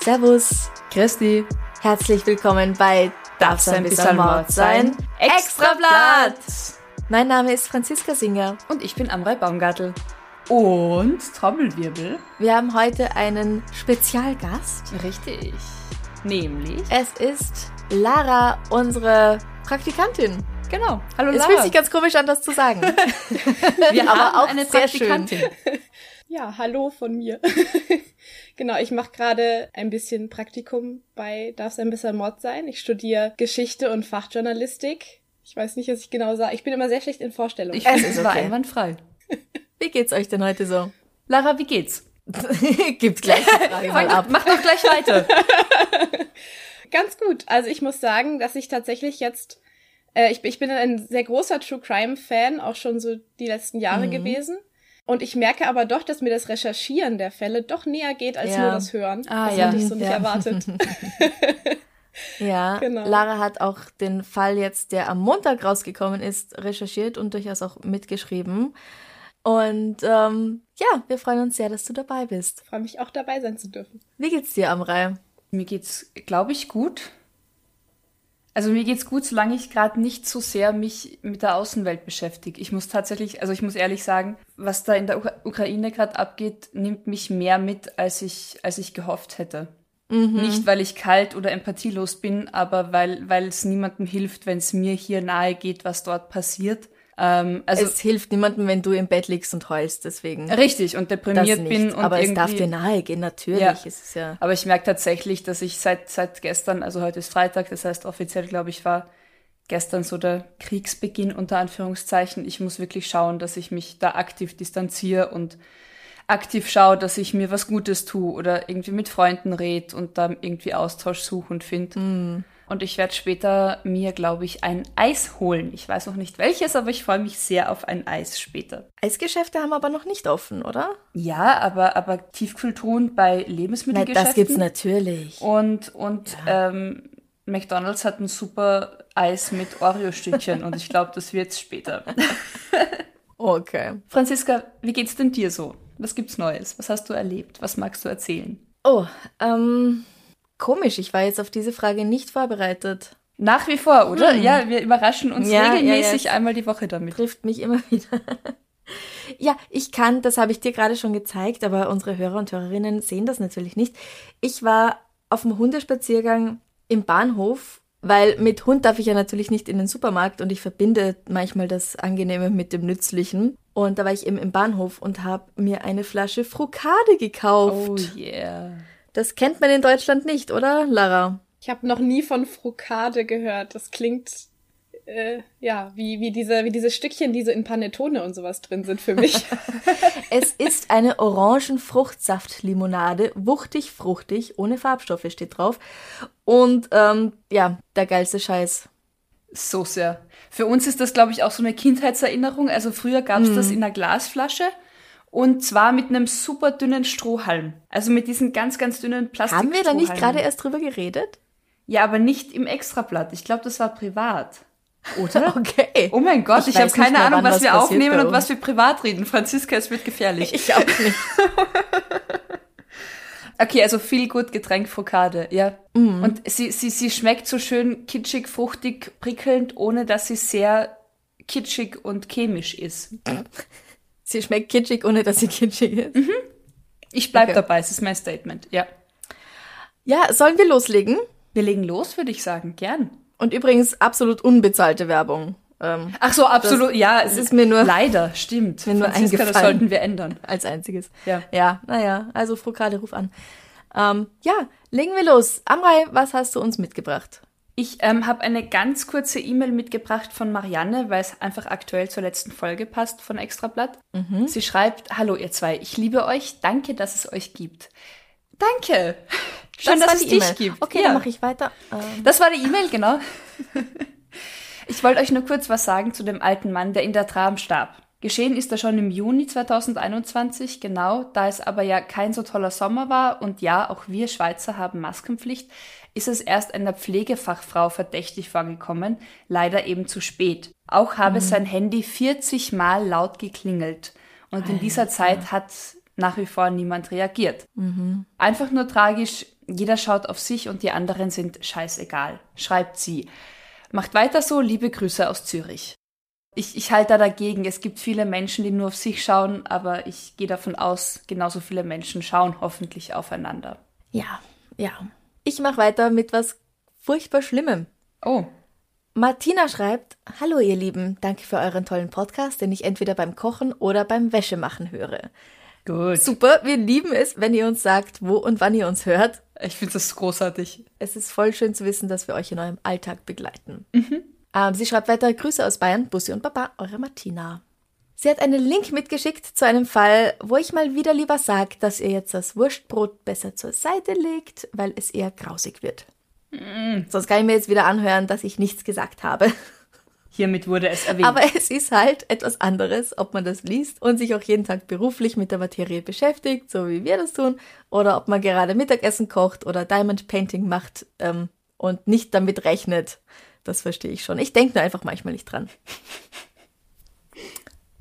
Servus, Christi, herzlich willkommen bei Darf's ein bisschen Mord sein? Extrablatt! Mein Name ist Franziska Singer. und ich bin Amrei Baumgartel. Und Trommelwirbel. Wir haben heute einen Spezialgast. Richtig. Nämlich. Es ist Lara, unsere Praktikantin. Genau. Hallo Es Lara. fühlt sich ganz komisch an, das zu sagen. Wir aber haben auch eine sehr schön. Praktikantin. Ja, hallo von mir. genau, ich mache gerade ein bisschen Praktikum bei Darf ein bisschen Mord sein. Ich studiere Geschichte und Fachjournalistik. Ich weiß nicht, was ich genau sage. Ich bin immer sehr schlecht in Vorstellungen. Ich Es finde, ist es war okay. einwandfrei. Wie geht's euch denn heute so? Lara, wie geht's? Gibt gleich die Frage mal ab. Mach doch gleich weiter. Ganz gut. Also ich muss sagen, dass ich tatsächlich jetzt, äh, ich, ich bin ein sehr großer True Crime Fan, auch schon so die letzten Jahre gewesen. Und ich merke aber doch, dass mir das Recherchieren der Fälle doch näher geht als Ja. nur das Hören. Ah, das ja. hatte ich so nicht Ja. erwartet. Ja, Genau. Lara hat auch den Fall jetzt, der am Montag rausgekommen ist, recherchiert und durchaus auch mitgeschrieben. Und ähm, ja, wir freuen uns sehr, dass du dabei bist. Freue mich auch dabei sein zu dürfen. Wie geht's dir, Amrei? Mir geht's, glaube ich, gut. Also mir geht's gut, solange ich gerade nicht so sehr mich mit der Außenwelt beschäftige. Ich muss tatsächlich, also ich muss ehrlich sagen, was da in der Ukra Ukraine gerade abgeht, nimmt mich mehr mit, als ich, als ich gehofft hätte. Nicht, weil ich kalt oder empathielos bin, aber weil, weil es niemandem hilft, wenn es mir hier nahe geht, was dort passiert. Ähm, also es hilft niemandem, wenn du im Bett liegst und heulst, deswegen. richtig und deprimiert nicht. bin und Aber es darf dir nahe gehen, natürlich. Ja. Es ja. Aber ich merke tatsächlich, dass ich seit, seit gestern, also heute ist Freitag, das heißt offiziell, glaube ich, war gestern so der Kriegsbeginn unter Anführungszeichen. Ich muss wirklich schauen, dass ich mich da aktiv distanziere und aktiv schaue, dass ich mir was Gutes tue oder irgendwie mit Freunden rede und da irgendwie Austausch suche und finde. Und ich werde später mir, glaube ich, ein Eis holen. Ich weiß noch nicht welches, aber ich freue mich sehr auf ein Eis später. Eisgeschäfte haben aber noch nicht offen, oder? Ja, aber, aber Tiefkühltruhen bei Nein, Lebensmittelgeschäften. das gibt's natürlich. Und, und ähm, McDonald's hat ein super Eis mit Oreo-Stückchen und ich glaube, das wird's später. Okay. Franziska, wie geht's denn dir so? Was gibt's Neues? Was hast du erlebt? Was magst du erzählen? Oh, ähm, komisch. Ich war jetzt auf diese Frage nicht vorbereitet. Nach wie vor, oder? Ja, wir überraschen uns Hm. Ja, regelmäßig ja, ja. einmal die Woche damit. trifft mich immer wieder. Ja, ich kann, das habe ich dir gerade schon gezeigt, aber unsere Hörer und Hörerinnen sehen das natürlich nicht. Ich war auf dem Hundespaziergang im Bahnhof, weil mit Hund darf ich ja natürlich nicht in den Supermarkt und ich verbinde manchmal das Angenehme mit dem Nützlichen. Und da war ich eben im Bahnhof und habe mir eine Flasche Frukade gekauft. Oh yeah. Das kennt man in Deutschland nicht, oder, Lara? Ich habe noch nie von Frukade gehört. Das klingt äh, ja wie wie diese wie diese Stückchen, die so in Panettone und sowas drin sind für mich. Es ist eine Orangenfruchtsaftlimonade, wuchtig, fruchtig, ohne Farbstoffe steht drauf. Und ähm, ja, der geilste Scheiß. So sehr. Für uns ist das, glaube ich, auch so eine Kindheitserinnerung. Also früher gab's das in einer Glasflasche und zwar mit einem super dünnen Strohhalm. Also mit diesen ganz, ganz dünnen Plastik. Haben wir da nicht gerade erst drüber geredet? Ja, aber nicht im Extrablatt. Ich glaube, das war privat. Oder? Okay. Oh mein Gott, Ich ich, habe keine Ahnung, was was wir aufnehmen und was wir privat reden. Franziska, es wird gefährlich. Ich auch nicht. Okay, also viel gut Getränk Frukade, ja. Mhm. Und sie, sie, sie schmeckt so schön kitschig, fruchtig, prickelnd, ohne dass sie sehr kitschig und chemisch ist. Sie schmeckt kitschig, ohne dass sie kitschig ist. Ich bleib Okay. dabei, es ist mein Statement, ja. Ja, sollen wir loslegen? Wir legen los, würde ich sagen, gern. Und übrigens absolut unbezahlte Werbung. Ähm, Ach so, absolut, Das- ja. es ist mir nur- Leider, stimmt. mir nur Franziska, das sollten wir ändern. als einziges. Ja. Ja, naja, also Frukade, ruf an. Ähm, ja, legen wir los. Amrei, was hast du uns mitgebracht? Ich ähm, habe eine ganz kurze E-Mail mitgebracht von Marianne, weil es einfach aktuell zur letzten Folge passt von Extrablatt. Mhm. Sie schreibt, hallo ihr zwei, ich liebe euch, danke, dass es euch gibt. Danke. Schön, das dass es dich gibt. Okay, ja. dann mache ich weiter. Ähm. Das war die E-Mail, genau. ich wollte euch nur kurz was sagen zu dem alten Mann, der in der Tram starb. Geschehen ist er schon im Juni 2021, genau, da es aber ja kein so toller Sommer war und ja, auch wir Schweizer haben Maskenpflicht, ist es erst einer Pflegefachfrau verdächtig vorgekommen, leider eben zu spät. Auch habe mhm. sein Handy 40 Mal laut geklingelt und in dieser Zeit hat nach wie vor niemand reagiert. Mhm. Einfach nur tragisch, jeder schaut auf sich und die anderen sind scheißegal, schreibt sie. Macht weiter so, liebe Grüße aus Zürich ich, ich halte da dagegen. Es gibt viele Menschen, die nur auf sich schauen, aber ich gehe davon aus, genauso viele Menschen schauen hoffentlich aufeinander. Ja, ja. Ich mache weiter mit was furchtbar Schlimmem. Oh. Martina schreibt, Hallo ihr Lieben, danke für euren tollen Podcast, den ich entweder beim Kochen oder beim Wäschemachen höre. Gut. Super, wir lieben es, wenn ihr uns sagt, wo und wann ihr uns hört. Ich finde das großartig. Es ist voll schön zu wissen, dass wir euch in eurem Alltag begleiten. Mhm. Ähm, sie schreibt weiter Grüße aus Bayern, Bussi und Baba, eure Martina. Sie hat einen Link mitgeschickt zu einem Fall, wo ich mal wieder lieber sage, dass ihr jetzt das Wurstbrot besser zur Seite legt, weil es eher grausig wird. Mm. Sonst kann ich mir jetzt wieder anhören, dass ich nichts gesagt habe. Hiermit wurde es erwähnt. Aber es ist halt etwas anderes, ob man das liest und sich auch jeden Tag beruflich mit der Materie beschäftigt, so wie wir das tun, oder ob man gerade Mittagessen kocht oder Diamond Painting macht ähm, und nicht damit rechnet, das verstehe ich schon. Ich denke nur einfach manchmal nicht dran.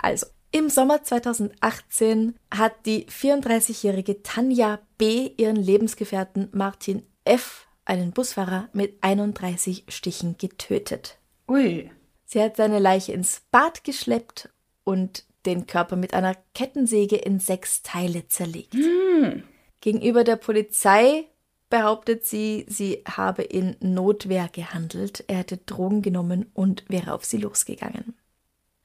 Also, im Sommer 2018 hat die 34-jährige Tanja B. ihren Lebensgefährten Martin F., einen Busfahrer, mit 31 Stichen getötet. Ui. Sie hat seine Leiche ins Bad geschleppt und den Körper mit einer Kettensäge in sechs Teile zerlegt. Hm. Gegenüber der Polizei behauptet sie, sie habe in Notwehr gehandelt, er hätte Drogen genommen und wäre auf sie losgegangen.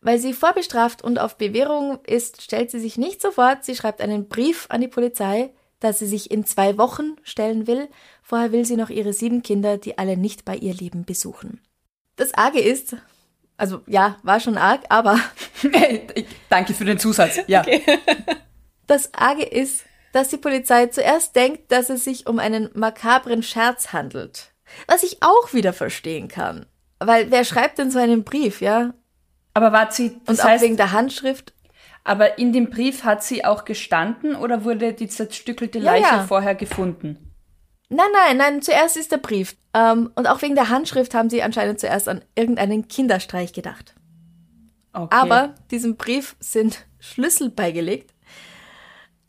Weil sie vorbestraft und auf Bewährung ist, stellt sie sich nicht sofort. Sie schreibt einen Brief an die Polizei, dass sie sich in zwei Wochen stellen will. Vorher will sie noch ihre sieben Kinder, die alle nicht bei ihr leben, besuchen. Das Arge ist, also ja, war schon arg, aber. Danke für den Zusatz. Ja. Okay. Das Arge ist, dass die Polizei zuerst denkt, dass es sich um einen makabren Scherz handelt. Was ich auch wieder verstehen kann. Weil wer schreibt denn so einen Brief, ja? Aber war sie. Das Und heißt, auch wegen der Handschrift. Aber in dem Brief hat sie auch gestanden oder wurde die zerstückelte Leiche ja, ja. vorher gefunden? Nein, nein, nein, zuerst ist der Brief. Ähm, und auch wegen der Handschrift haben sie anscheinend zuerst an irgendeinen Kinderstreich gedacht. Okay. Aber diesem Brief sind Schlüssel beigelegt,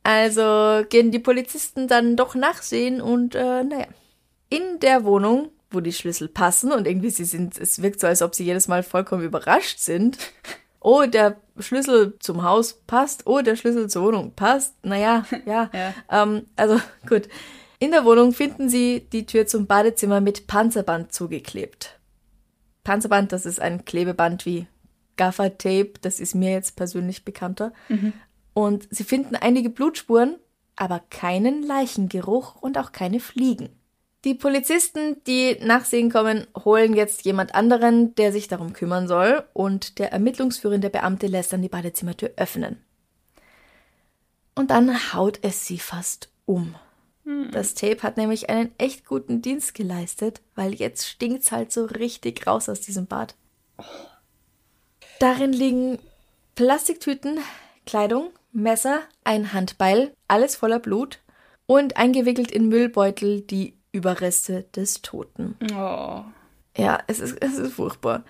also gehen die Polizisten dann doch nachsehen und äh, naja. In der Wohnung, wo die Schlüssel passen und irgendwie sie sind, es wirkt so, als ob sie jedes Mal vollkommen überrascht sind. Oh, der Schlüssel zum Haus passt. Oh, der Schlüssel zur Wohnung passt. Naja, ja. ja. Ähm, also gut. In der Wohnung finden sie die Tür zum Badezimmer mit Panzerband zugeklebt. Panzerband, das ist ein Klebeband wie Gaffer-Tape, das ist mir jetzt persönlich bekannter. Mhm. Und sie finden einige Blutspuren, aber keinen Leichengeruch und auch keine Fliegen. Die Polizisten, die nachsehen kommen, holen jetzt jemand anderen, der sich darum kümmern soll, und der ermittlungsführende Beamte lässt dann die Badezimmertür öffnen. Und dann haut es sie fast um. Hm. Das Tape hat nämlich einen echt guten Dienst geleistet, weil jetzt stinkt's halt so richtig raus aus diesem Bad. Darin liegen Plastiktüten, Kleidung, Messer, ein Handbeil, alles voller Blut und eingewickelt in Müllbeutel die Überreste des Toten. Oh. Ja, es ist, es ist furchtbar.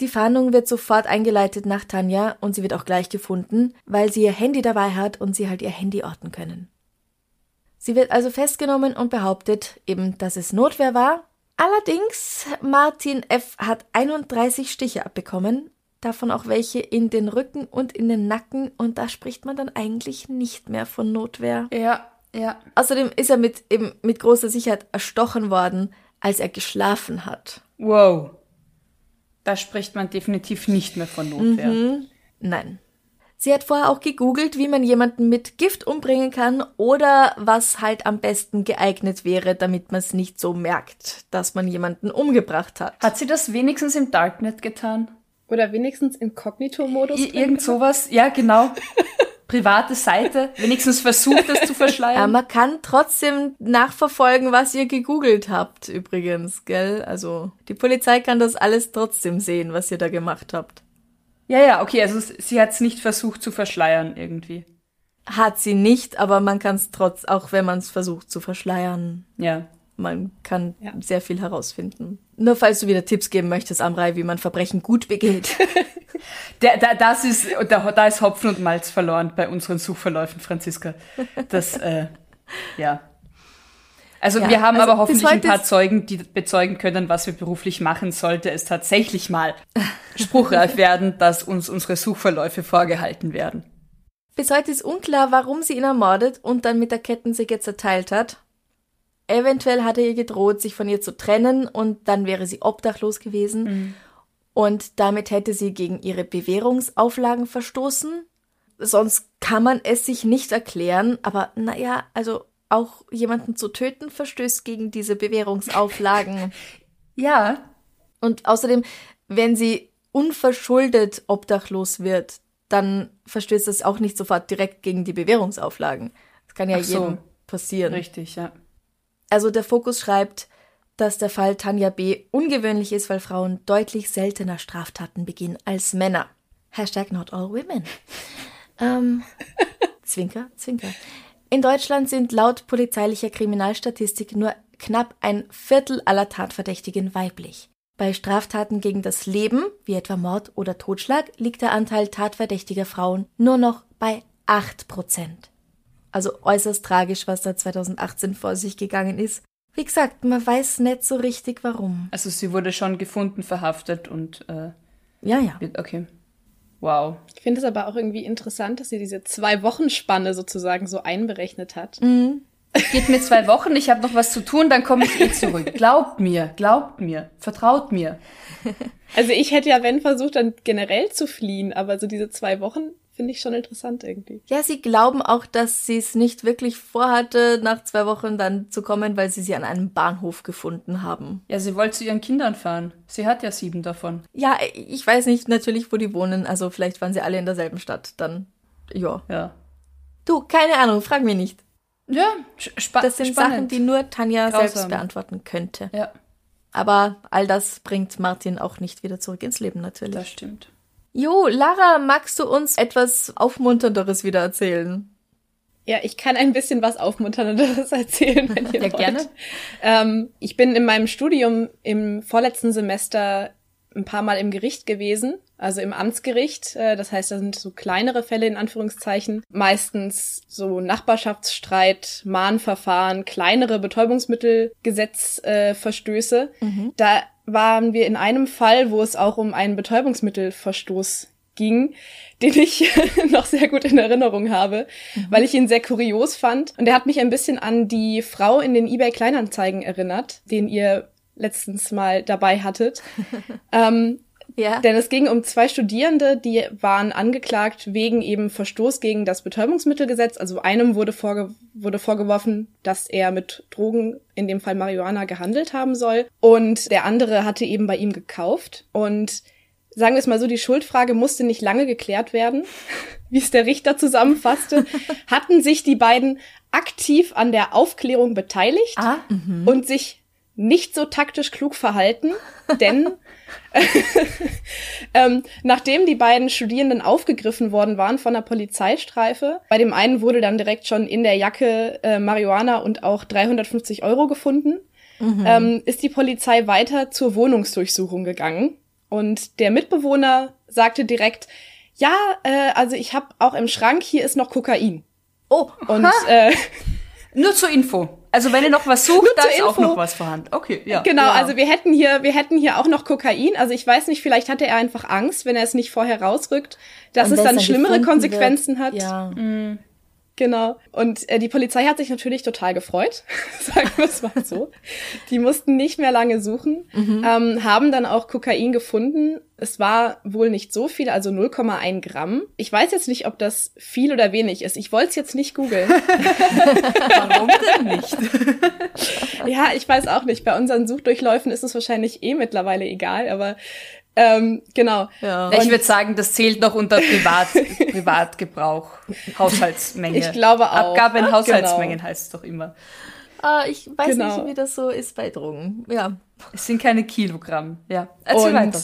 Die Fahndung wird sofort eingeleitet nach Tanja und sie wird auch gleich gefunden, weil sie ihr Handy dabei hat und sie halt ihr Handy orten können. Sie wird also festgenommen und behauptet eben, dass es Notwehr war. Allerdings, Martin F. hat 31 Stiche abbekommen davon auch welche in den Rücken und in den Nacken und da spricht man dann eigentlich nicht mehr von Notwehr. Ja, ja. Außerdem ist er mit, eben mit großer Sicherheit erstochen worden, als er geschlafen hat. Wow. Da spricht man definitiv nicht mehr von Notwehr. Mhm. Nein. Sie hat vorher auch gegoogelt, wie man jemanden mit Gift umbringen kann oder was halt am besten geeignet wäre, damit man es nicht so merkt, dass man jemanden umgebracht hat. Hat sie das wenigstens im Darknet getan? Oder wenigstens Inkognito-Modus? Irgend sowas? Ja, genau. Private Seite, wenigstens versucht, das zu verschleiern. Ja, man kann trotzdem nachverfolgen, was ihr gegoogelt habt, übrigens, gell? Also, die Polizei kann das alles trotzdem sehen, was ihr da gemacht habt. Ja, ja, okay, also sie hat es nicht versucht zu verschleiern irgendwie. Hat sie nicht, aber man kann es trotz, auch wenn man es versucht zu verschleiern. Ja. Man kann ja. sehr viel herausfinden. Nur falls du wieder Tipps geben möchtest, Amrei, wie man Verbrechen gut begeht. Der, der, das ist, da, da ist Hopfen und Malz verloren bei unseren Suchverläufen, Franziska. Das, äh, ja. Also ja, wir haben also aber hoffentlich ein paar Zeugen, die bezeugen können, was wir beruflich machen, sollte es tatsächlich mal spruchreif werden, dass uns unsere Suchverläufe vorgehalten werden. Bis heute ist unklar, warum sie ihn ermordet und dann mit der Kettensäge zerteilt hat. Eventuell hat er ihr gedroht, sich von ihr zu trennen und dann wäre sie obdachlos gewesen. Mhm. Und damit hätte sie gegen ihre Bewährungsauflagen verstoßen. Sonst kann man es sich nicht erklären, aber naja, also auch jemanden zu töten verstößt gegen diese Bewährungsauflagen. ja. Und außerdem, wenn sie unverschuldet obdachlos wird, dann verstößt das auch nicht sofort direkt gegen die Bewährungsauflagen. Das kann ja so. jedem passieren. Richtig, ja. Also der Fokus schreibt, dass der Fall Tanja B. ungewöhnlich ist, weil Frauen deutlich seltener Straftaten begehen als Männer. Hashtag not all women. Ähm, zwinker, zwinker. In Deutschland sind laut polizeilicher Kriminalstatistik nur knapp ein Viertel aller Tatverdächtigen weiblich. Bei Straftaten gegen das Leben, wie etwa Mord oder Totschlag, liegt der Anteil tatverdächtiger Frauen nur noch bei 8 Prozent. Also äußerst tragisch, was da 2018 vor sich gegangen ist. Wie gesagt, man weiß nicht so richtig warum. Also sie wurde schon gefunden, verhaftet und äh, ja, ja. Okay. Wow. Ich finde es aber auch irgendwie interessant, dass sie diese zwei Wochen Spanne sozusagen so einberechnet hat. Mhm. Geht mir zwei Wochen, ich habe noch was zu tun, dann komme ich eh zurück. Glaubt mir, glaubt mir, vertraut mir. Also ich hätte ja, wenn versucht, dann generell zu fliehen, aber so diese zwei Wochen finde ich schon interessant irgendwie. Ja, sie glauben auch, dass sie es nicht wirklich vorhatte, nach zwei Wochen dann zu kommen, weil sie sie an einem Bahnhof gefunden haben. Ja, sie wollte zu ihren Kindern fahren. Sie hat ja sieben davon. Ja, ich weiß nicht natürlich, wo die wohnen. Also vielleicht waren sie alle in derselben Stadt. Dann, ja. Ja. Du, keine Ahnung, frag mich nicht. Ja, spa Das sind spannend. Sachen, die nur Tanja Grausam. selbst beantworten könnte. Ja. Aber all das bringt Martin auch nicht wieder zurück ins Leben natürlich. Das stimmt. Jo, Lara, magst du uns etwas Aufmunternderes wieder erzählen? Ja, ich kann ein bisschen was Aufmunternderes erzählen, wenn ihr ja, wollt. gerne. Ähm, ich bin in meinem Studium im vorletzten Semester ein paar Mal im Gericht gewesen, also im Amtsgericht. Äh, das heißt, da sind so kleinere Fälle in Anführungszeichen, meistens so Nachbarschaftsstreit, Mahnverfahren, kleinere Betäubungsmittelgesetzverstöße. Äh, mhm. Da waren wir in einem Fall, wo es auch um einen Betäubungsmittelverstoß ging, den ich noch sehr gut in Erinnerung habe, mhm. weil ich ihn sehr kurios fand. Und er hat mich ein bisschen an die Frau in den eBay Kleinanzeigen erinnert, den ihr letztens mal dabei hattet. ähm, ja. Denn es ging um zwei Studierende, die waren angeklagt wegen eben Verstoß gegen das Betäubungsmittelgesetz. Also einem wurde, vorge wurde vorgeworfen, dass er mit Drogen, in dem Fall Marihuana, gehandelt haben soll. Und der andere hatte eben bei ihm gekauft. Und sagen wir es mal so, die Schuldfrage musste nicht lange geklärt werden, wie es der Richter zusammenfasste. Hatten sich die beiden aktiv an der Aufklärung beteiligt ah, und sich nicht so taktisch klug verhalten, denn ähm, nachdem die beiden Studierenden aufgegriffen worden waren von der Polizeistreife, bei dem einen wurde dann direkt schon in der Jacke äh, Marihuana und auch 350 Euro gefunden, mhm. ähm, ist die Polizei weiter zur Wohnungsdurchsuchung gegangen. Und der Mitbewohner sagte direkt, ja, äh, also ich habe auch im Schrank, hier ist noch Kokain. Oh, und äh, nur zur Info. Also wenn ihr noch was sucht, da ist Info. auch noch was vorhanden. Okay, ja. Genau, ja. also wir hätten hier, wir hätten hier auch noch Kokain. Also ich weiß nicht, vielleicht hatte er einfach Angst, wenn er es nicht vorher rausrückt, dass Und es dann schlimmere Konsequenzen wird. hat. Ja. Mhm. Genau. Und äh, die Polizei hat sich natürlich total gefreut, sagen wir es mal so. Die mussten nicht mehr lange suchen, mhm. ähm, haben dann auch Kokain gefunden. Es war wohl nicht so viel, also 0,1 Gramm. Ich weiß jetzt nicht, ob das viel oder wenig ist. Ich wollte es jetzt nicht googeln. Warum denn nicht? ja, ich weiß auch nicht. Bei unseren Suchdurchläufen ist es wahrscheinlich eh mittlerweile egal, aber ähm, genau. Ja. Ich würde sagen, das zählt noch unter Privat, Privatgebrauch, Haushaltsmenge. Ich glaube auch. Abgabe in Haushaltsmengen genau. heißt es doch immer. Ah, ich weiß genau. nicht, wie das so ist bei Drogen. Ja. Es sind keine Kilogramm. Ja. Erzähl Und weiter.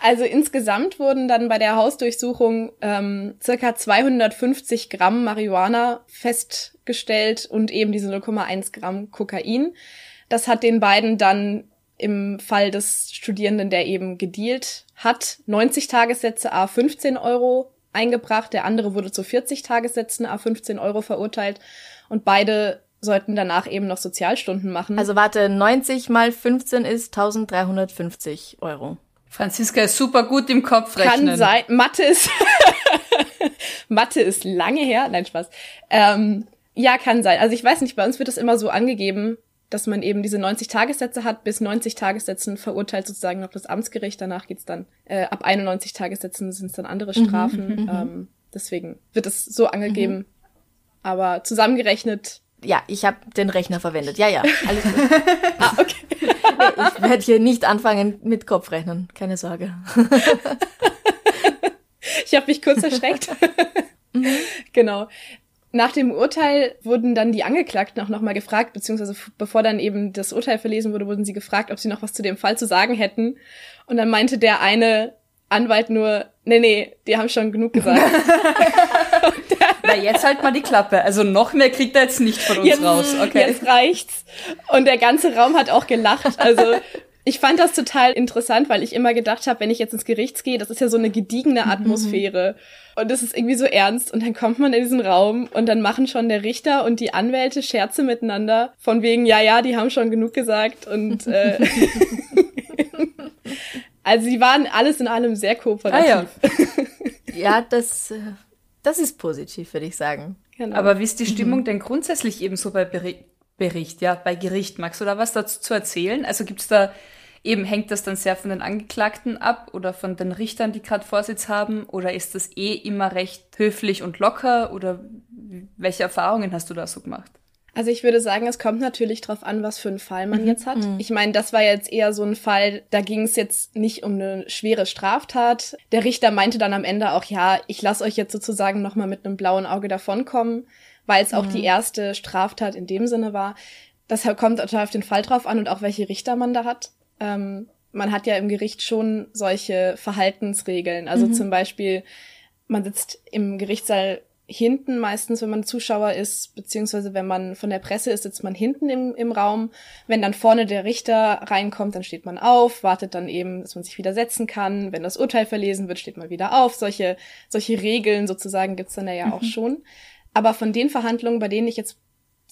Also insgesamt wurden dann bei der Hausdurchsuchung ähm, circa 250 Gramm Marihuana festgestellt und eben diese 0,1 Gramm Kokain. Das hat den beiden dann im Fall des Studierenden, der eben gedealt hat, 90 Tagessätze a 15 Euro eingebracht. Der andere wurde zu 40 Tagessätzen a 15 Euro verurteilt. Und beide sollten danach eben noch Sozialstunden machen. Also warte, 90 mal 15 ist 1350 Euro. Franziska ist super gut im Kopf rechnen. Kann sein. Mathe ist, Mathe ist lange her. Nein, Spaß. Ähm, ja, kann sein. Also ich weiß nicht, bei uns wird das immer so angegeben, dass man eben diese 90 Tagessätze hat, bis 90 Tagessätzen verurteilt sozusagen noch das Amtsgericht. Danach geht's dann, äh, ab 91 Tagessätzen sind es dann andere mhm, Strafen. Mhm, ähm, deswegen wird es so angegeben. Mhm. Aber zusammengerechnet. Ja, ich habe den Rechner verwendet. Ja, ja, alles gut. ah, okay. nee, ich werde hier nicht anfangen mit Kopfrechnen. Keine Sorge. ich habe mich kurz erschreckt. Mhm. Genau. Nach dem Urteil wurden dann die Angeklagten auch nochmal gefragt, beziehungsweise bevor dann eben das Urteil verlesen wurde, wurden sie gefragt, ob sie noch was zu dem Fall zu sagen hätten. Und dann meinte der eine Anwalt nur, nee, nee, die haben schon genug gesagt. Na, jetzt halt mal die Klappe. Also noch mehr kriegt er jetzt nicht von uns jetzt, raus. Okay. Jetzt reicht's. Und der ganze Raum hat auch gelacht. Also ich fand das total interessant, weil ich immer gedacht habe, wenn ich jetzt ins Gericht gehe, das ist ja so eine gediegene mhm. Atmosphäre. Und das ist irgendwie so ernst. Und dann kommt man in diesen Raum und dann machen schon der Richter und die Anwälte Scherze miteinander. Von wegen, ja, ja, die haben schon genug gesagt. Und äh, also sie waren alles in allem sehr kooperativ. Ah, ja. ja, das, äh, das ist positiv, würde ich sagen. Genau. Aber wie ist die Stimmung mhm. denn grundsätzlich eben so bei Bericht, Bericht, ja, bei Gericht? Magst du da was dazu zu erzählen? Also gibt's da Eben hängt das dann sehr von den Angeklagten ab oder von den Richtern, die gerade Vorsitz haben? Oder ist das eh immer recht höflich und locker? Oder welche Erfahrungen hast du da so gemacht? Also ich würde sagen, es kommt natürlich drauf an, was für einen Fall man mhm. jetzt hat. Mhm. Ich meine, das war jetzt eher so ein Fall, da ging es jetzt nicht um eine schwere Straftat. Der Richter meinte dann am Ende auch, ja, ich lasse euch jetzt sozusagen nochmal mit einem blauen Auge davonkommen, weil es auch mhm. die erste Straftat in dem Sinne war. Das kommt total auf den Fall drauf an und auch welche Richter man da hat. Ähm, man hat ja im Gericht schon solche Verhaltensregeln. Also mhm. zum Beispiel, man sitzt im Gerichtssaal hinten meistens, wenn man Zuschauer ist, beziehungsweise wenn man von der Presse ist, sitzt man hinten im, im Raum. Wenn dann vorne der Richter reinkommt, dann steht man auf, wartet dann eben, dass man sich wieder setzen kann. Wenn das Urteil verlesen wird, steht man wieder auf. Solche, solche Regeln sozusagen gibt's dann ja mhm. auch schon. Aber von den Verhandlungen, bei denen ich jetzt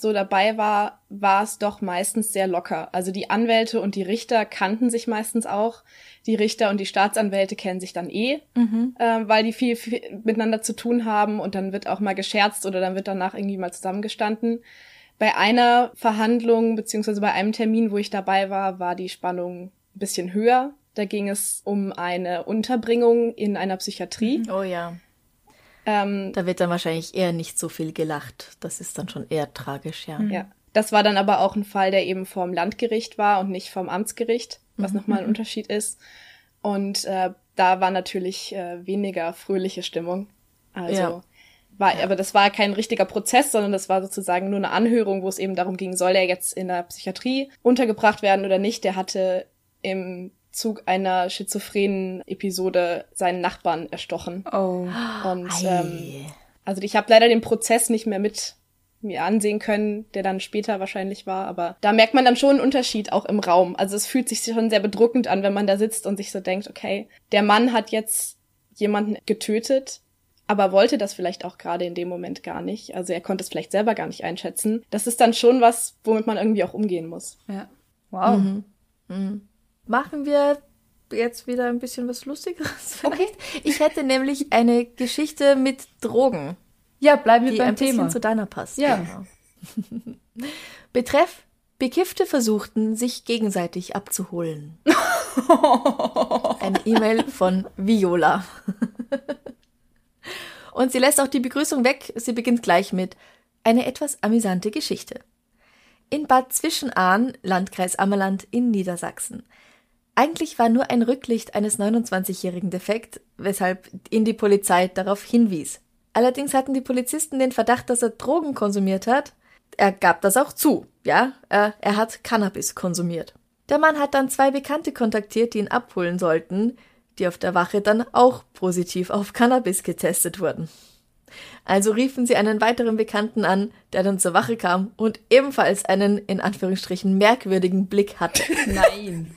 so dabei war, war es doch meistens sehr locker. Also die Anwälte und die Richter kannten sich meistens auch. Die Richter und die Staatsanwälte kennen sich dann eh, mhm. äh, weil die viel, viel miteinander zu tun haben und dann wird auch mal gescherzt oder dann wird danach irgendwie mal zusammengestanden. Bei einer Verhandlung beziehungsweise bei einem Termin, wo ich dabei war, war die Spannung ein bisschen höher. Da ging es um eine Unterbringung in einer Psychiatrie. Oh ja. Ähm, da wird dann wahrscheinlich eher nicht so viel gelacht. Das ist dann schon eher tragisch, ja. Ja. Das war dann aber auch ein Fall, der eben vom Landgericht war und nicht vom Amtsgericht, was mhm. nochmal ein Unterschied ist. Und äh, da war natürlich äh, weniger fröhliche Stimmung. Also ja. war, aber das war kein richtiger Prozess, sondern das war sozusagen nur eine Anhörung, wo es eben darum ging, soll er jetzt in der Psychiatrie untergebracht werden oder nicht. Der hatte im Zug einer schizophrenen Episode seinen Nachbarn erstochen. Oh. Und ähm, also ich habe leider den Prozess nicht mehr mit mir ansehen können, der dann später wahrscheinlich war, aber da merkt man dann schon einen Unterschied auch im Raum. Also es fühlt sich schon sehr bedrückend an, wenn man da sitzt und sich so denkt, okay, der Mann hat jetzt jemanden getötet, aber wollte das vielleicht auch gerade in dem Moment gar nicht. Also er konnte es vielleicht selber gar nicht einschätzen. Das ist dann schon was, womit man irgendwie auch umgehen muss. Ja. Wow. Mhm. Mhm machen wir jetzt wieder ein bisschen was Lustigeres. Okay. Ich hätte nämlich eine Geschichte mit Drogen. Ja, bleiben wir die beim ein bisschen Thema. zu deiner passt. Ja. Genau. Betreff, Bekiffte versuchten, sich gegenseitig abzuholen. Eine E-Mail von Viola. Und sie lässt auch die Begrüßung weg. Sie beginnt gleich mit eine etwas amüsante Geschichte. In Bad Zwischenahn, Landkreis Ammerland in Niedersachsen. Eigentlich war nur ein Rücklicht eines 29-Jährigen defekt, weshalb ihn die Polizei darauf hinwies. Allerdings hatten die Polizisten den Verdacht, dass er Drogen konsumiert hat. Er gab das auch zu, ja, er, er hat Cannabis konsumiert. Der Mann hat dann zwei Bekannte kontaktiert, die ihn abholen sollten, die auf der Wache dann auch positiv auf Cannabis getestet wurden. Also riefen sie einen weiteren Bekannten an, der dann zur Wache kam und ebenfalls einen in Anführungsstrichen merkwürdigen Blick hatte. Nein.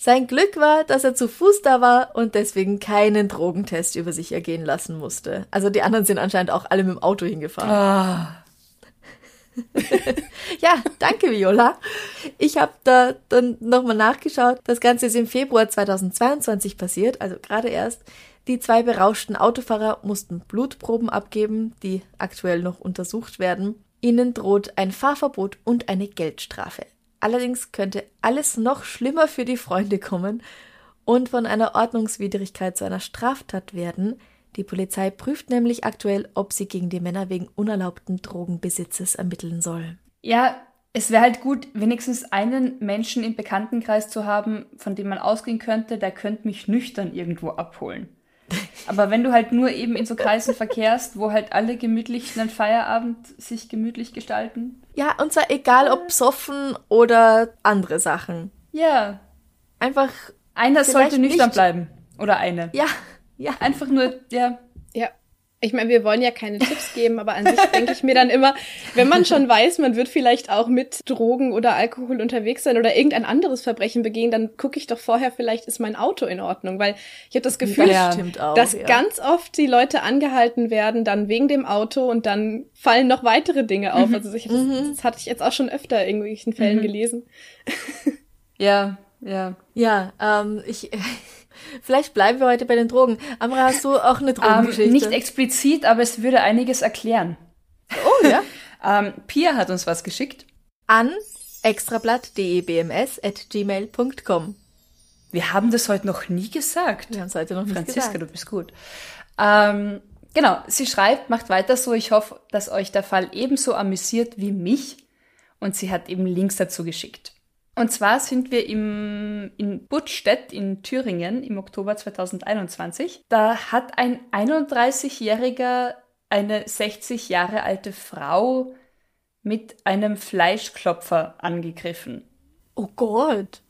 Sein Glück war, dass er zu Fuß da war und deswegen keinen Drogentest über sich ergehen lassen musste. Also die anderen sind anscheinend auch alle mit dem Auto hingefahren. Ah. Ja, danke Viola. Ich habe da dann nochmal nachgeschaut. Das Ganze ist im Februar 2022 passiert, also gerade erst. Die zwei berauschten Autofahrer mussten Blutproben abgeben, die aktuell noch untersucht werden. Ihnen droht ein Fahrverbot und eine Geldstrafe. Allerdings könnte alles noch schlimmer für die Freunde kommen und von einer Ordnungswidrigkeit zu einer Straftat werden. Die Polizei prüft nämlich aktuell, ob sie gegen die Männer wegen unerlaubten Drogenbesitzes ermitteln soll. Ja, es wäre halt gut, wenigstens einen Menschen im Bekanntenkreis zu haben, von dem man ausgehen könnte, der könnte mich nüchtern irgendwo abholen. Aber wenn du halt nur eben in so Kreisen verkehrst, wo halt alle gemütlich einen Feierabend sich gemütlich gestalten. Ja, und zwar egal ob besoffen oder andere Sachen. Ja, Einfach, einer sollte nüchtern nicht. bleiben. Oder eine. ja, ja. Einfach nur, ja. Ja. Ich meine, wir wollen ja keine Tipps geben, aber an sich denke ich mir dann immer, wenn man schon weiß, man wird vielleicht auch mit Drogen oder Alkohol unterwegs sein oder irgendein anderes Verbrechen begehen, dann gucke ich doch vorher, vielleicht ist mein Auto in Ordnung, weil ich habe das Gefühl, Ja. stimmt auch. dass ja. ganz oft die Leute angehalten werden, dann wegen dem Auto und dann fallen noch weitere Dinge auf. Also ich, das, das hatte ich jetzt auch schon öfter in irgendwelchen Fällen gelesen. Ja, ja. Ja, ähm, ich, vielleicht bleiben wir heute bei den Drogen. Amra, hast du auch eine Ähm, Drogengeschichte? nicht explizit, aber es würde einiges erklären. oh, ja. Ähm, Pia hat uns was geschickt. An extrablatt.debms.gmail.com. Wir haben das heute noch nie gesagt. Wir haben es heute noch nicht Franziska, gesagt. du bist gut. Ähm, genau, sie schreibt, macht weiter so. Ich hoffe, dass euch der Fall ebenso amüsiert wie mich. Und sie hat eben Links dazu geschickt. Und zwar sind wir im, in Buttstedt in Thüringen im Oktober 2021. Da hat ein 31-Jähriger eine 60 Jahre alte Frau mit einem Fleischklopfer angegriffen. Oh Gott.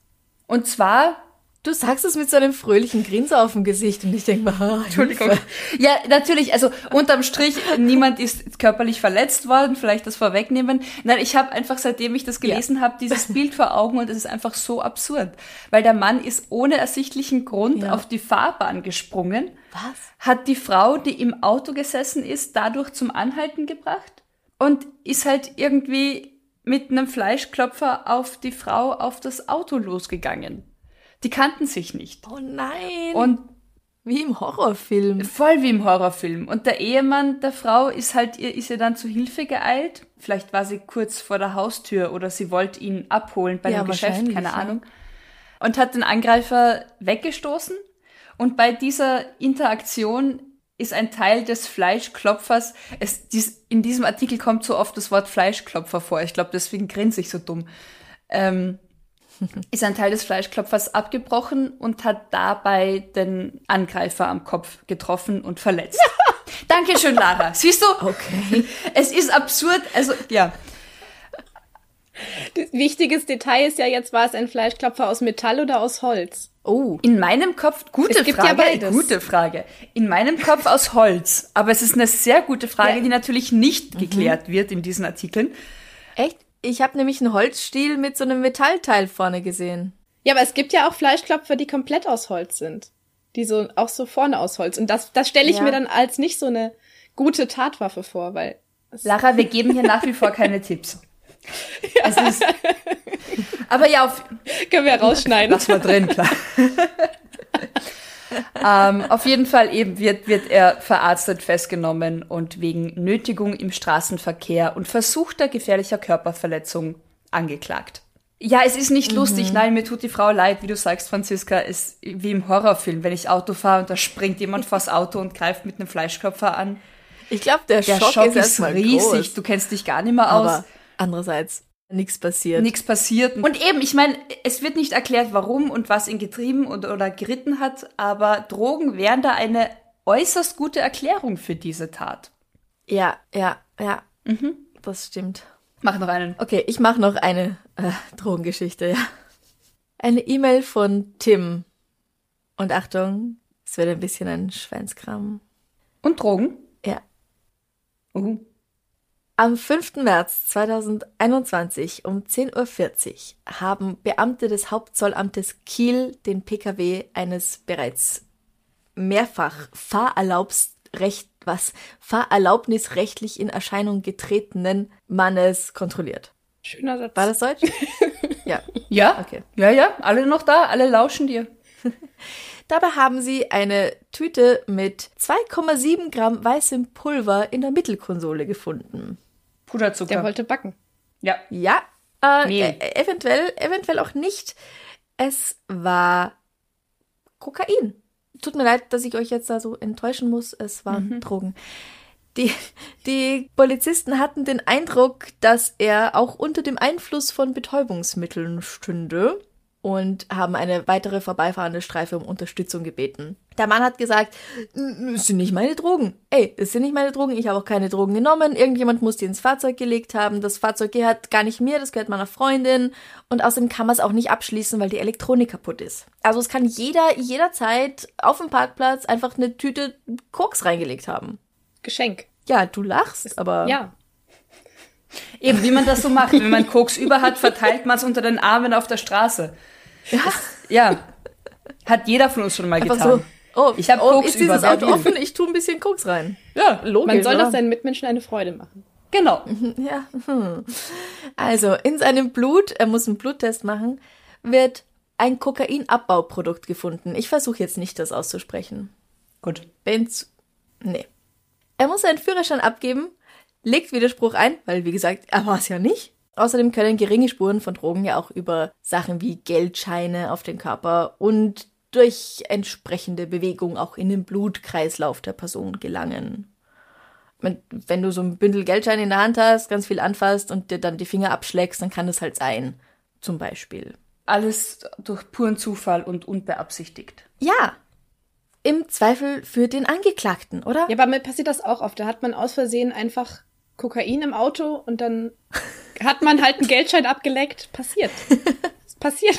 Und zwar Du sagst es mit so einem fröhlichen Grinser auf dem Gesicht und ich denke mal, ah, Entschuldigung. Ja, natürlich, also unterm Strich, niemand ist körperlich verletzt worden, vielleicht das vorwegnehmen. Nein, ich habe einfach, seitdem ich das gelesen habe, dieses Bild vor Augen und es ist einfach so absurd. Weil der Mann ist ohne ersichtlichen Grund Ja. auf die Fahrbahn gesprungen, Was? hat die Frau, die im Auto gesessen ist, dadurch zum Anhalten gebracht und ist halt irgendwie mit einem Fleischklopfer auf die Frau auf das Auto losgegangen. Die kannten sich nicht. Oh nein. Und wie im Horrorfilm. Voll wie im Horrorfilm. Und der Ehemann der Frau ist halt, ihr ist ihr dann zu Hilfe geeilt. Vielleicht war sie kurz vor der Haustür oder sie wollte ihn abholen bei Ja, einem Geschäft, keine ja. Ahnung. Und hat den Angreifer weggestoßen. Und bei dieser Interaktion ist ein Teil des Fleischklopfers, es, dies, in diesem Artikel kommt so oft das Wort Fleischklopfer vor. Ich glaube, deswegen grinse ich so dumm. Ähm, ist ein Teil des Fleischklopfers abgebrochen und hat dabei den Angreifer am Kopf getroffen und verletzt. Dankeschön, Lara. Siehst du? Okay. Es ist absurd. Also, ja. Wichtiges Detail ist ja jetzt, war es ein Fleischklopfer aus Metall oder aus Holz? Oh. In meinem Kopf, gute Es gibt ja Frage, beides. gute Frage. In meinem Kopf aus Holz. Aber es ist eine sehr gute Frage, Ja. die natürlich nicht geklärt wird in diesen Artikeln. Echt? Ich habe nämlich einen Holzstiel mit so einem Metallteil vorne gesehen. Ja, aber es gibt ja auch Fleischklopfer, die komplett aus Holz sind. Die so auch so vorne aus Holz. Und das, das stelle ich Ja. mir dann als nicht so eine gute Tatwaffe vor, weil es Lara, wir geben hier nach wie vor keine Tipps. Es ist, aber ja, auf, können wir rausschneiden. lass mal drin, klar. ähm, auf jeden Fall eben wird, wird er verarztet festgenommen und wegen Nötigung im Straßenverkehr und versuchter gefährlicher Körperverletzung angeklagt. Ja, es ist nicht lustig. Mhm. Nein, mir tut die Frau leid, wie du sagst, Franziska. ist wie im Horrorfilm, wenn ich Auto fahre und da springt jemand vors Auto und greift mit einem Fleischkopfer an. Ich glaube, der, der, Schock, Schock ist, ist riesig. Groß. Du kennst dich gar nicht mehr aus. Aber andererseits, nichts passiert. Nichts passiert. Und eben, ich meine, es wird nicht erklärt, warum und was ihn getrieben und, oder geritten hat, aber Drogen wären da eine äußerst gute Erklärung für diese Tat. Ja, ja, ja. Mhm. Das stimmt. Mach noch einen. Okay, ich mache noch eine äh, Drogengeschichte, ja. Eine E-Mail von Tim. Und Achtung, es wird ein bisschen ein Schweinskram. Und Drogen? Ja. Uh. Am 5. März 2021 um 10.40 Uhr haben Beamte des Hauptzollamtes Kiel den Pkw eines bereits mehrfach Fahrerlaubsrecht was fahrerlaubnisrechtlich in Erscheinung getretenen Mannes kontrolliert. Schöner Satz. War das Deutsch? ja. Ja? Okay. Ja, ja. Alle noch da, alle lauschen dir. Dabei haben sie eine Tüte mit 2,7 Gramm weißem Pulver in der Mittelkonsole gefunden. Puderzucker. Der wollte backen. Ja. Ja. Äh, nee. äh, eventuell, eventuell auch nicht. Es war Kokain tut mir leid, dass ich euch jetzt da so enttäuschen muss. Es waren mhm. Drogen. Die, die Polizisten hatten den Eindruck, dass er auch unter dem Einfluss von Betäubungsmitteln stünde und haben eine weitere vorbeifahrende Streife um Unterstützung gebeten. Der Mann hat gesagt, es sind nicht meine Drogen. Ey, es sind nicht meine Drogen, ich habe auch keine Drogen genommen. Irgendjemand muss die ins Fahrzeug gelegt haben. Das Fahrzeug gehört gar nicht mir, das gehört meiner Freundin. Und außerdem kann man es auch nicht abschließen, weil die Elektronik kaputt ist. Also es kann jeder jederzeit auf dem Parkplatz einfach eine Tüte Koks reingelegt haben. Geschenk. Ja, du lachst, aber. Ja. Eben, wie man das so macht. Wenn man Koks über hat, verteilt man es unter den Armen auf der Straße. Ja. Das, ja. Hat jeder von uns schon mal getan. So, oh, ich habe oh, Koks ist dieses Auto offen, ich tue ein bisschen Koks rein. Ja, logisch. Man soll doch seinen Mitmenschen eine Freude machen. Genau. Ja. Hm. Also, in seinem Blut, er muss einen Bluttest machen, wird ein Kokainabbauprodukt gefunden. Ich versuche jetzt nicht, das auszusprechen. Gut. Benz. Nee. Er muss seinen Führerschein abgeben legt Widerspruch ein, weil wie gesagt, er war es ja nicht. Außerdem können geringe Spuren von Drogen ja auch über Sachen wie Geldscheine auf den Körper und durch entsprechende Bewegung auch in den Blutkreislauf der Person gelangen. Wenn du so ein Bündel Geldscheine in der Hand hast, ganz viel anfasst und dir dann die Finger abschlägst, dann kann das halt sein. Zum Beispiel. Alles durch puren Zufall und unbeabsichtigt. Ja. Im Zweifel für den Angeklagten, oder? Ja, aber mir passiert das auch oft. Da hat man aus Versehen einfach Kokain im Auto und dann hat man halt einen Geldschein abgeleckt. Passiert. passiert.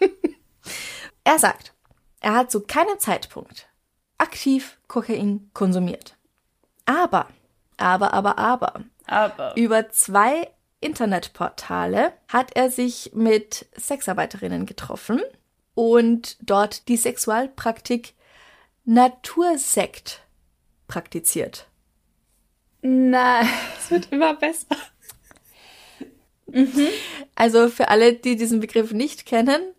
er sagt, er hat zu keinem Zeitpunkt aktiv Kokain konsumiert. Aber, aber, aber, aber, aber. über zwei Internetportale hat er sich mit Sexarbeiterinnen getroffen und dort die Sexualpraktik Natursekt praktiziert. Nein, es wird immer besser. Mhm. Also für alle, die diesen Begriff nicht kennen,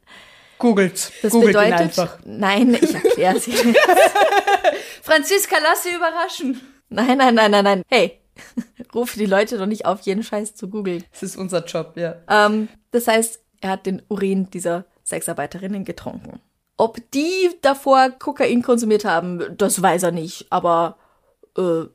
Googelt. Das Googelt bedeutet, einfach. nein, ich erkläre sie. Franziska, lass sie überraschen. Nein, nein, nein, nein, nein. Hey, rufe die Leute doch nicht auf, jeden Scheiß zu googeln. Das ist unser Job, ja. Ähm, das heißt, er hat den Urin dieser Sexarbeiterinnen getrunken. Ob die davor Kokain konsumiert haben, das weiß er nicht, aber äh,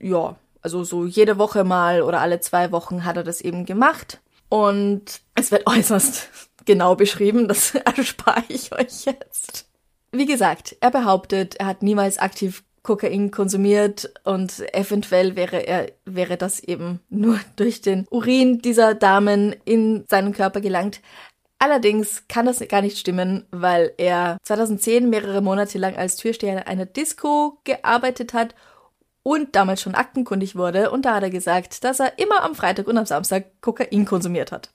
ja, also so jede Woche mal oder alle zwei Wochen hat er das eben gemacht. Und es wird äußerst genau beschrieben, das erspare ich euch jetzt. Wie gesagt, er behauptet, er hat niemals aktiv Kokain konsumiert und eventuell wäre er, wäre das eben nur durch den Urin dieser Damen in seinen Körper gelangt. Allerdings kann das gar nicht stimmen, weil er 2010 mehrere Monate lang als Türsteher in einer Disco gearbeitet hat und damals schon aktenkundig wurde. Und da hat er gesagt, dass er immer am Freitag und am Samstag Kokain konsumiert hat.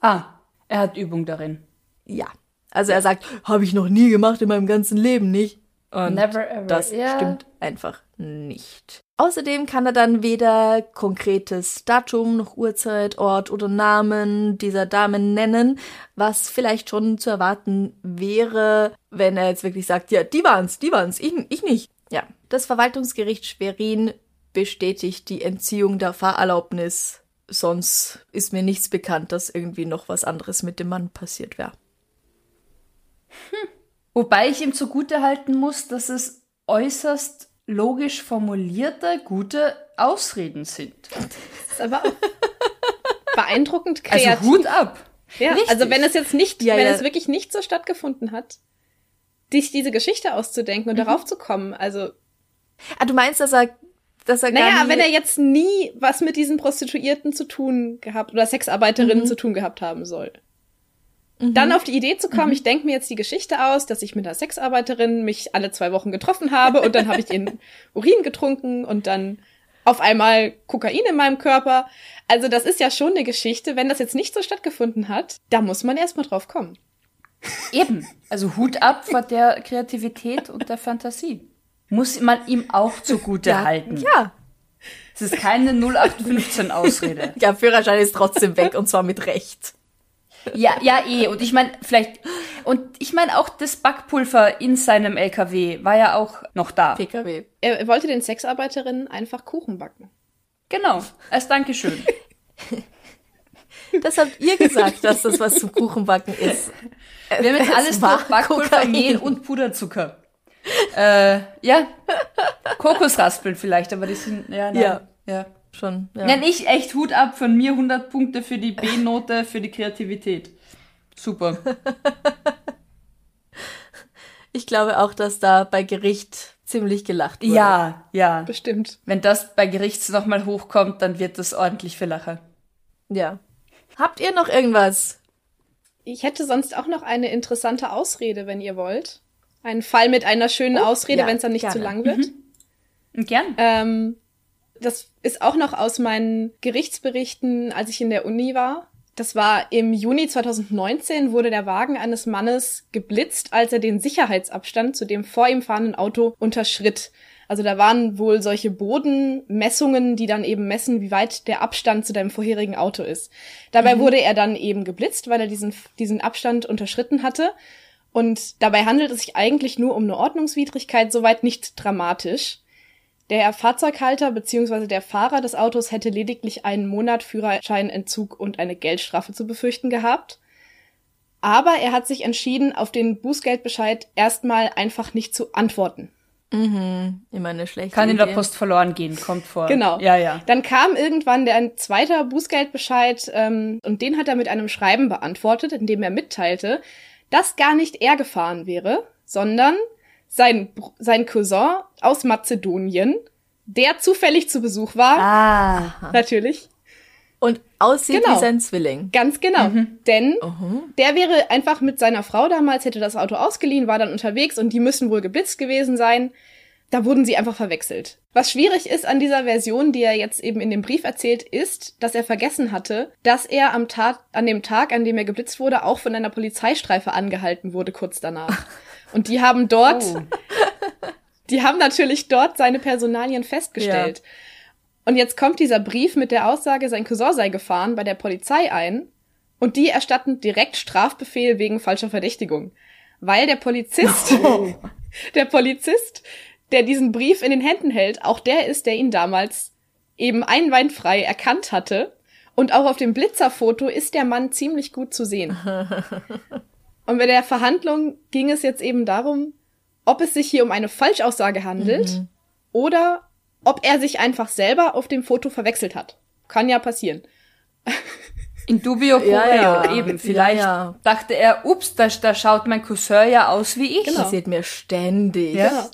Ah, er hat Übung darin. Ja. Also er sagt, habe ich noch nie gemacht in meinem ganzen Leben nicht. Und Never ever. Das yeah. stimmt einfach nicht. Außerdem kann er dann weder konkretes Datum noch Uhrzeit, Ort oder Namen dieser Damen nennen, was vielleicht schon zu erwarten wäre, wenn er jetzt wirklich sagt, ja, die waren's, die waren's, ich, ich nicht. Das Verwaltungsgericht Schwerin bestätigt die Entziehung der Fahrerlaubnis. Sonst ist mir nichts bekannt, dass irgendwie noch was anderes mit dem Mann passiert wäre. Hm. Wobei ich ihm zugute halten muss, dass es äußerst logisch formulierte, gute Ausreden sind. Das ist aber auch beeindruckend kreativ. Also Hut ab. Ja, Richtig. also wenn es jetzt nicht, ja, wenn ja. es wirklich nicht so stattgefunden hat, dich diese Geschichte auszudenken und mhm. darauf zu kommen, also. Ah, du meinst, dass er, dass er naja, gar wenn er jetzt nie was mit diesen Prostituierten zu tun gehabt oder Sexarbeiterinnen mhm. zu tun gehabt haben soll. Mhm. Dann auf die Idee zu kommen, mhm. ich denke mir jetzt die Geschichte aus, dass ich mit einer Sexarbeiterin mich alle zwei Wochen getroffen habe und dann habe ich ihren Urin getrunken und dann auf einmal Kokain in meinem Körper. Also das ist ja schon eine Geschichte. Wenn das jetzt nicht so stattgefunden hat, da muss man erstmal drauf kommen. Eben. Also Hut ab vor der Kreativität und der Fantasie. Muss man ihm auch zugute ja, halten. Ja. Es ist keine 0815-Ausrede. ja, Führerschein ist trotzdem weg und zwar mit Recht. Ja, ja, eh. Und ich meine, vielleicht, und ich meine auch das Backpulver in seinem LKW war ja auch noch da. PKW. Er wollte den Sexarbeiterinnen einfach Kuchen backen. Genau, als Dankeschön. Das habt ihr gesagt, dass das was zum Kuchenbacken ist. Wir haben jetzt alles durch Backpulver, Mehl und Puderzucker. Äh, ja. Kokosraspeln vielleicht, aber die sind, ja, nein, ja. ja schon. Ja. Nenn ich echt Hut ab von mir 100 Punkte für die B-Note für die Kreativität. Super. ich glaube auch, dass da bei Gericht ziemlich gelacht wurde. Ja, ja. Bestimmt. Wenn das bei Gerichts nochmal hochkommt, dann wird das ordentlich für Lacher. Ja. Habt ihr noch irgendwas? Ich hätte sonst auch noch eine interessante Ausrede, wenn ihr wollt. Einen Fall mit einer schönen oh, Ausrede, ja, wenn es dann nicht gerne. zu lang wird. Mhm. Gern. Ähm, das ist auch noch aus meinen Gerichtsberichten, als ich in der Uni war. Das war im Juni 2019 wurde der Wagen eines Mannes geblitzt, als er den Sicherheitsabstand zu dem vor ihm fahrenden Auto unterschritt. Also da waren wohl solche Bodenmessungen, die dann eben messen, wie weit der Abstand zu deinem vorherigen Auto ist. Dabei mhm. wurde er dann eben geblitzt, weil er diesen, diesen Abstand unterschritten hatte. Und dabei handelt es sich eigentlich nur um eine Ordnungswidrigkeit, soweit nicht dramatisch. Der Fahrzeughalter bzw. der Fahrer des Autos hätte lediglich einen Monat Führerscheinentzug und eine Geldstrafe zu befürchten gehabt. Aber er hat sich entschieden, auf den Bußgeldbescheid erstmal einfach nicht zu antworten. Mhm, immer eine schlechte Kann Idee. in der Post verloren gehen, kommt vor. Genau. Ja, ja. Dann kam irgendwann der ein zweiter Bußgeldbescheid ähm, und den hat er mit einem Schreiben beantwortet, in dem er mitteilte, dass gar nicht er gefahren wäre, sondern sein, sein Cousin aus Mazedonien, der zufällig zu Besuch war. Ah. Natürlich. Und aussieht genau. wie sein Zwilling. Ganz genau. Mhm. Denn mhm. der wäre einfach mit seiner Frau damals, hätte das Auto ausgeliehen, war dann unterwegs und die müssen wohl geblitzt gewesen sein. Da wurden sie einfach verwechselt. Was schwierig ist an dieser Version, die er jetzt eben in dem Brief erzählt, ist, dass er vergessen hatte, dass er am Tag, an dem Tag, an dem er geblitzt wurde, auch von einer Polizeistreife angehalten wurde kurz danach. Und die haben dort, oh. die haben natürlich dort seine Personalien festgestellt. Ja. Und jetzt kommt dieser Brief mit der Aussage, sein Cousin sei gefahren bei der Polizei ein und die erstatten direkt Strafbefehl wegen falscher Verdächtigung. Weil der Polizist, oh. der Polizist, der diesen Brief in den Händen hält, auch der ist, der ihn damals eben einwandfrei erkannt hatte. Und auch auf dem Blitzerfoto ist der Mann ziemlich gut zu sehen. Und bei der Verhandlung ging es jetzt eben darum, ob es sich hier um eine Falschaussage handelt mhm. oder ob er sich einfach selber auf dem Foto verwechselt hat. Kann ja passieren. In dubio pro ja, ja. eben. Vielleicht ja, ja. dachte er, ups, da, da schaut mein Cousin ja aus wie ich. Genau. Das sieht mir ständig. Ja.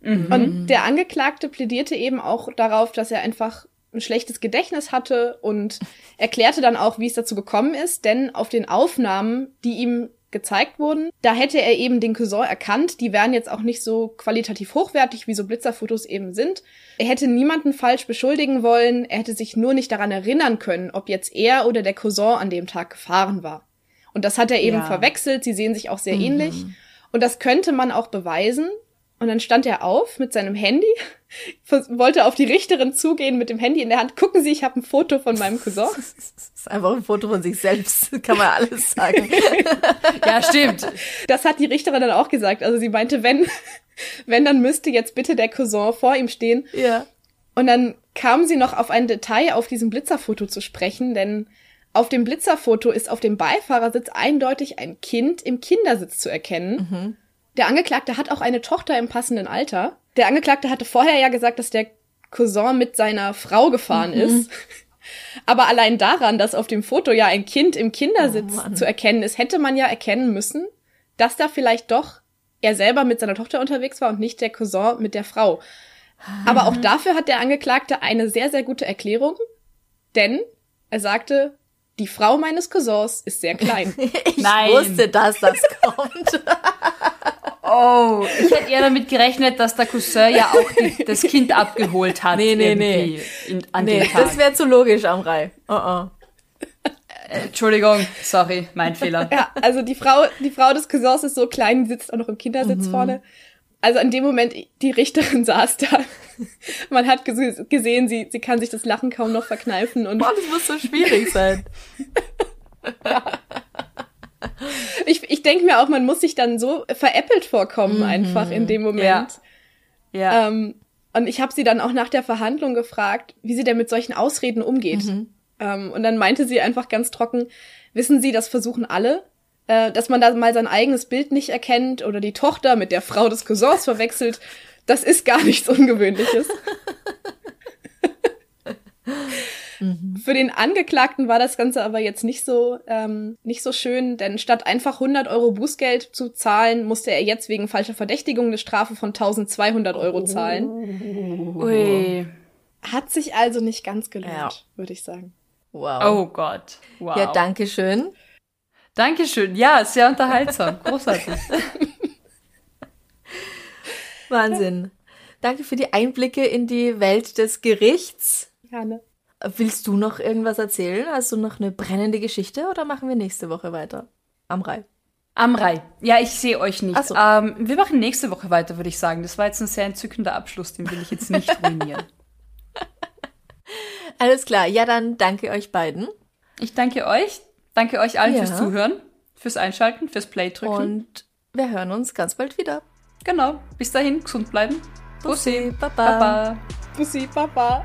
Mhm. Und der Angeklagte plädierte eben auch darauf, dass er einfach ein schlechtes Gedächtnis hatte und erklärte dann auch, wie es dazu gekommen ist, denn auf den Aufnahmen, die ihm gezeigt wurden. Da hätte er eben den Cousin erkannt. Die wären jetzt auch nicht so qualitativ hochwertig, wie so Blitzerfotos eben sind. Er hätte niemanden falsch beschuldigen wollen. Er hätte sich nur nicht daran erinnern können, ob jetzt er oder der Cousin an dem Tag gefahren war. Und das hat er eben ja. verwechselt. Sie sehen sich auch sehr mhm. ähnlich. Und das könnte man auch beweisen. Und dann stand er auf mit seinem Handy, wollte auf die Richterin zugehen mit dem Handy in der Hand. Gucken Sie, ich habe ein Foto von meinem Cousin. Das ist einfach ein Foto von sich selbst, kann man alles sagen. ja, stimmt. Das hat die Richterin dann auch gesagt. Also sie meinte, wenn, wenn, dann müsste jetzt bitte der Cousin vor ihm stehen. Ja. Und dann kam sie noch auf ein Detail auf diesem Blitzerfoto zu sprechen, denn auf dem Blitzerfoto ist auf dem Beifahrersitz eindeutig ein Kind im Kindersitz zu erkennen. Mhm. Der Angeklagte hat auch eine Tochter im passenden Alter. Der Angeklagte hatte vorher ja gesagt, dass der Cousin mit seiner Frau gefahren mhm. ist. Aber allein daran, dass auf dem Foto ja ein Kind im Kindersitz oh zu erkennen ist, hätte man ja erkennen müssen, dass da vielleicht doch er selber mit seiner Tochter unterwegs war und nicht der Cousin mit der Frau. Aber auch dafür hat der Angeklagte eine sehr, sehr gute Erklärung, denn er sagte, die Frau meines Cousins ist sehr klein. ich Nein. wusste, dass das kommt. oh, ich hätte eher damit gerechnet, dass der Cousin ja auch die, das Kind abgeholt hat. Nee, nee, nee. In, an nee, das wäre zu logisch, Amrei. Oh, oh. Entschuldigung, sorry, mein Fehler. Ja, also die Frau, die Frau des Cousins ist so klein, sitzt auch noch im Kindersitz mhm. vorne. Also an dem Moment, die Richterin saß da. Man hat gesehen, sie, sie kann sich das Lachen kaum noch verkneifen. Und Boah, das muss so schwierig sein. ich ich denke mir auch, man muss sich dann so veräppelt vorkommen, mhm. einfach in dem Moment. Ja. ja. Ähm, und ich habe sie dann auch nach der Verhandlung gefragt, wie sie denn mit solchen Ausreden umgeht. Mhm. Ähm, und dann meinte sie einfach ganz trocken, wissen Sie, das versuchen alle äh, dass man da mal sein eigenes Bild nicht erkennt oder die Tochter mit der Frau des Cousins verwechselt, das ist gar nichts Ungewöhnliches. mhm. Für den Angeklagten war das Ganze aber jetzt nicht so ähm, nicht so schön, denn statt einfach 100 Euro Bußgeld zu zahlen, musste er jetzt wegen falscher Verdächtigung eine Strafe von 1200 Euro zahlen. Ui. Hat sich also nicht ganz gelohnt, ja. würde ich sagen. Wow. Oh Gott. Wow. Ja, danke schön. Dankeschön. Ja, sehr unterhaltsam. Großartig. Wahnsinn. Danke für die Einblicke in die Welt des Gerichts. Gerne. Willst du noch irgendwas erzählen? Hast du noch eine brennende Geschichte oder machen wir nächste Woche weiter? Am Rai. Am Rai. Ja, ich sehe euch nicht. So. Ähm, wir machen nächste Woche weiter, würde ich sagen. Das war jetzt ein sehr entzückender Abschluss, den will ich jetzt nicht ruinieren. Alles klar. Ja, dann danke euch beiden. Ich danke euch. Danke euch allen ja. fürs Zuhören, fürs Einschalten, fürs Play drücken. Und wir hören uns ganz bald wieder. Genau. Bis dahin, gesund bleiben. Bussi, Bussi Baba. Baba. Bussi, Baba.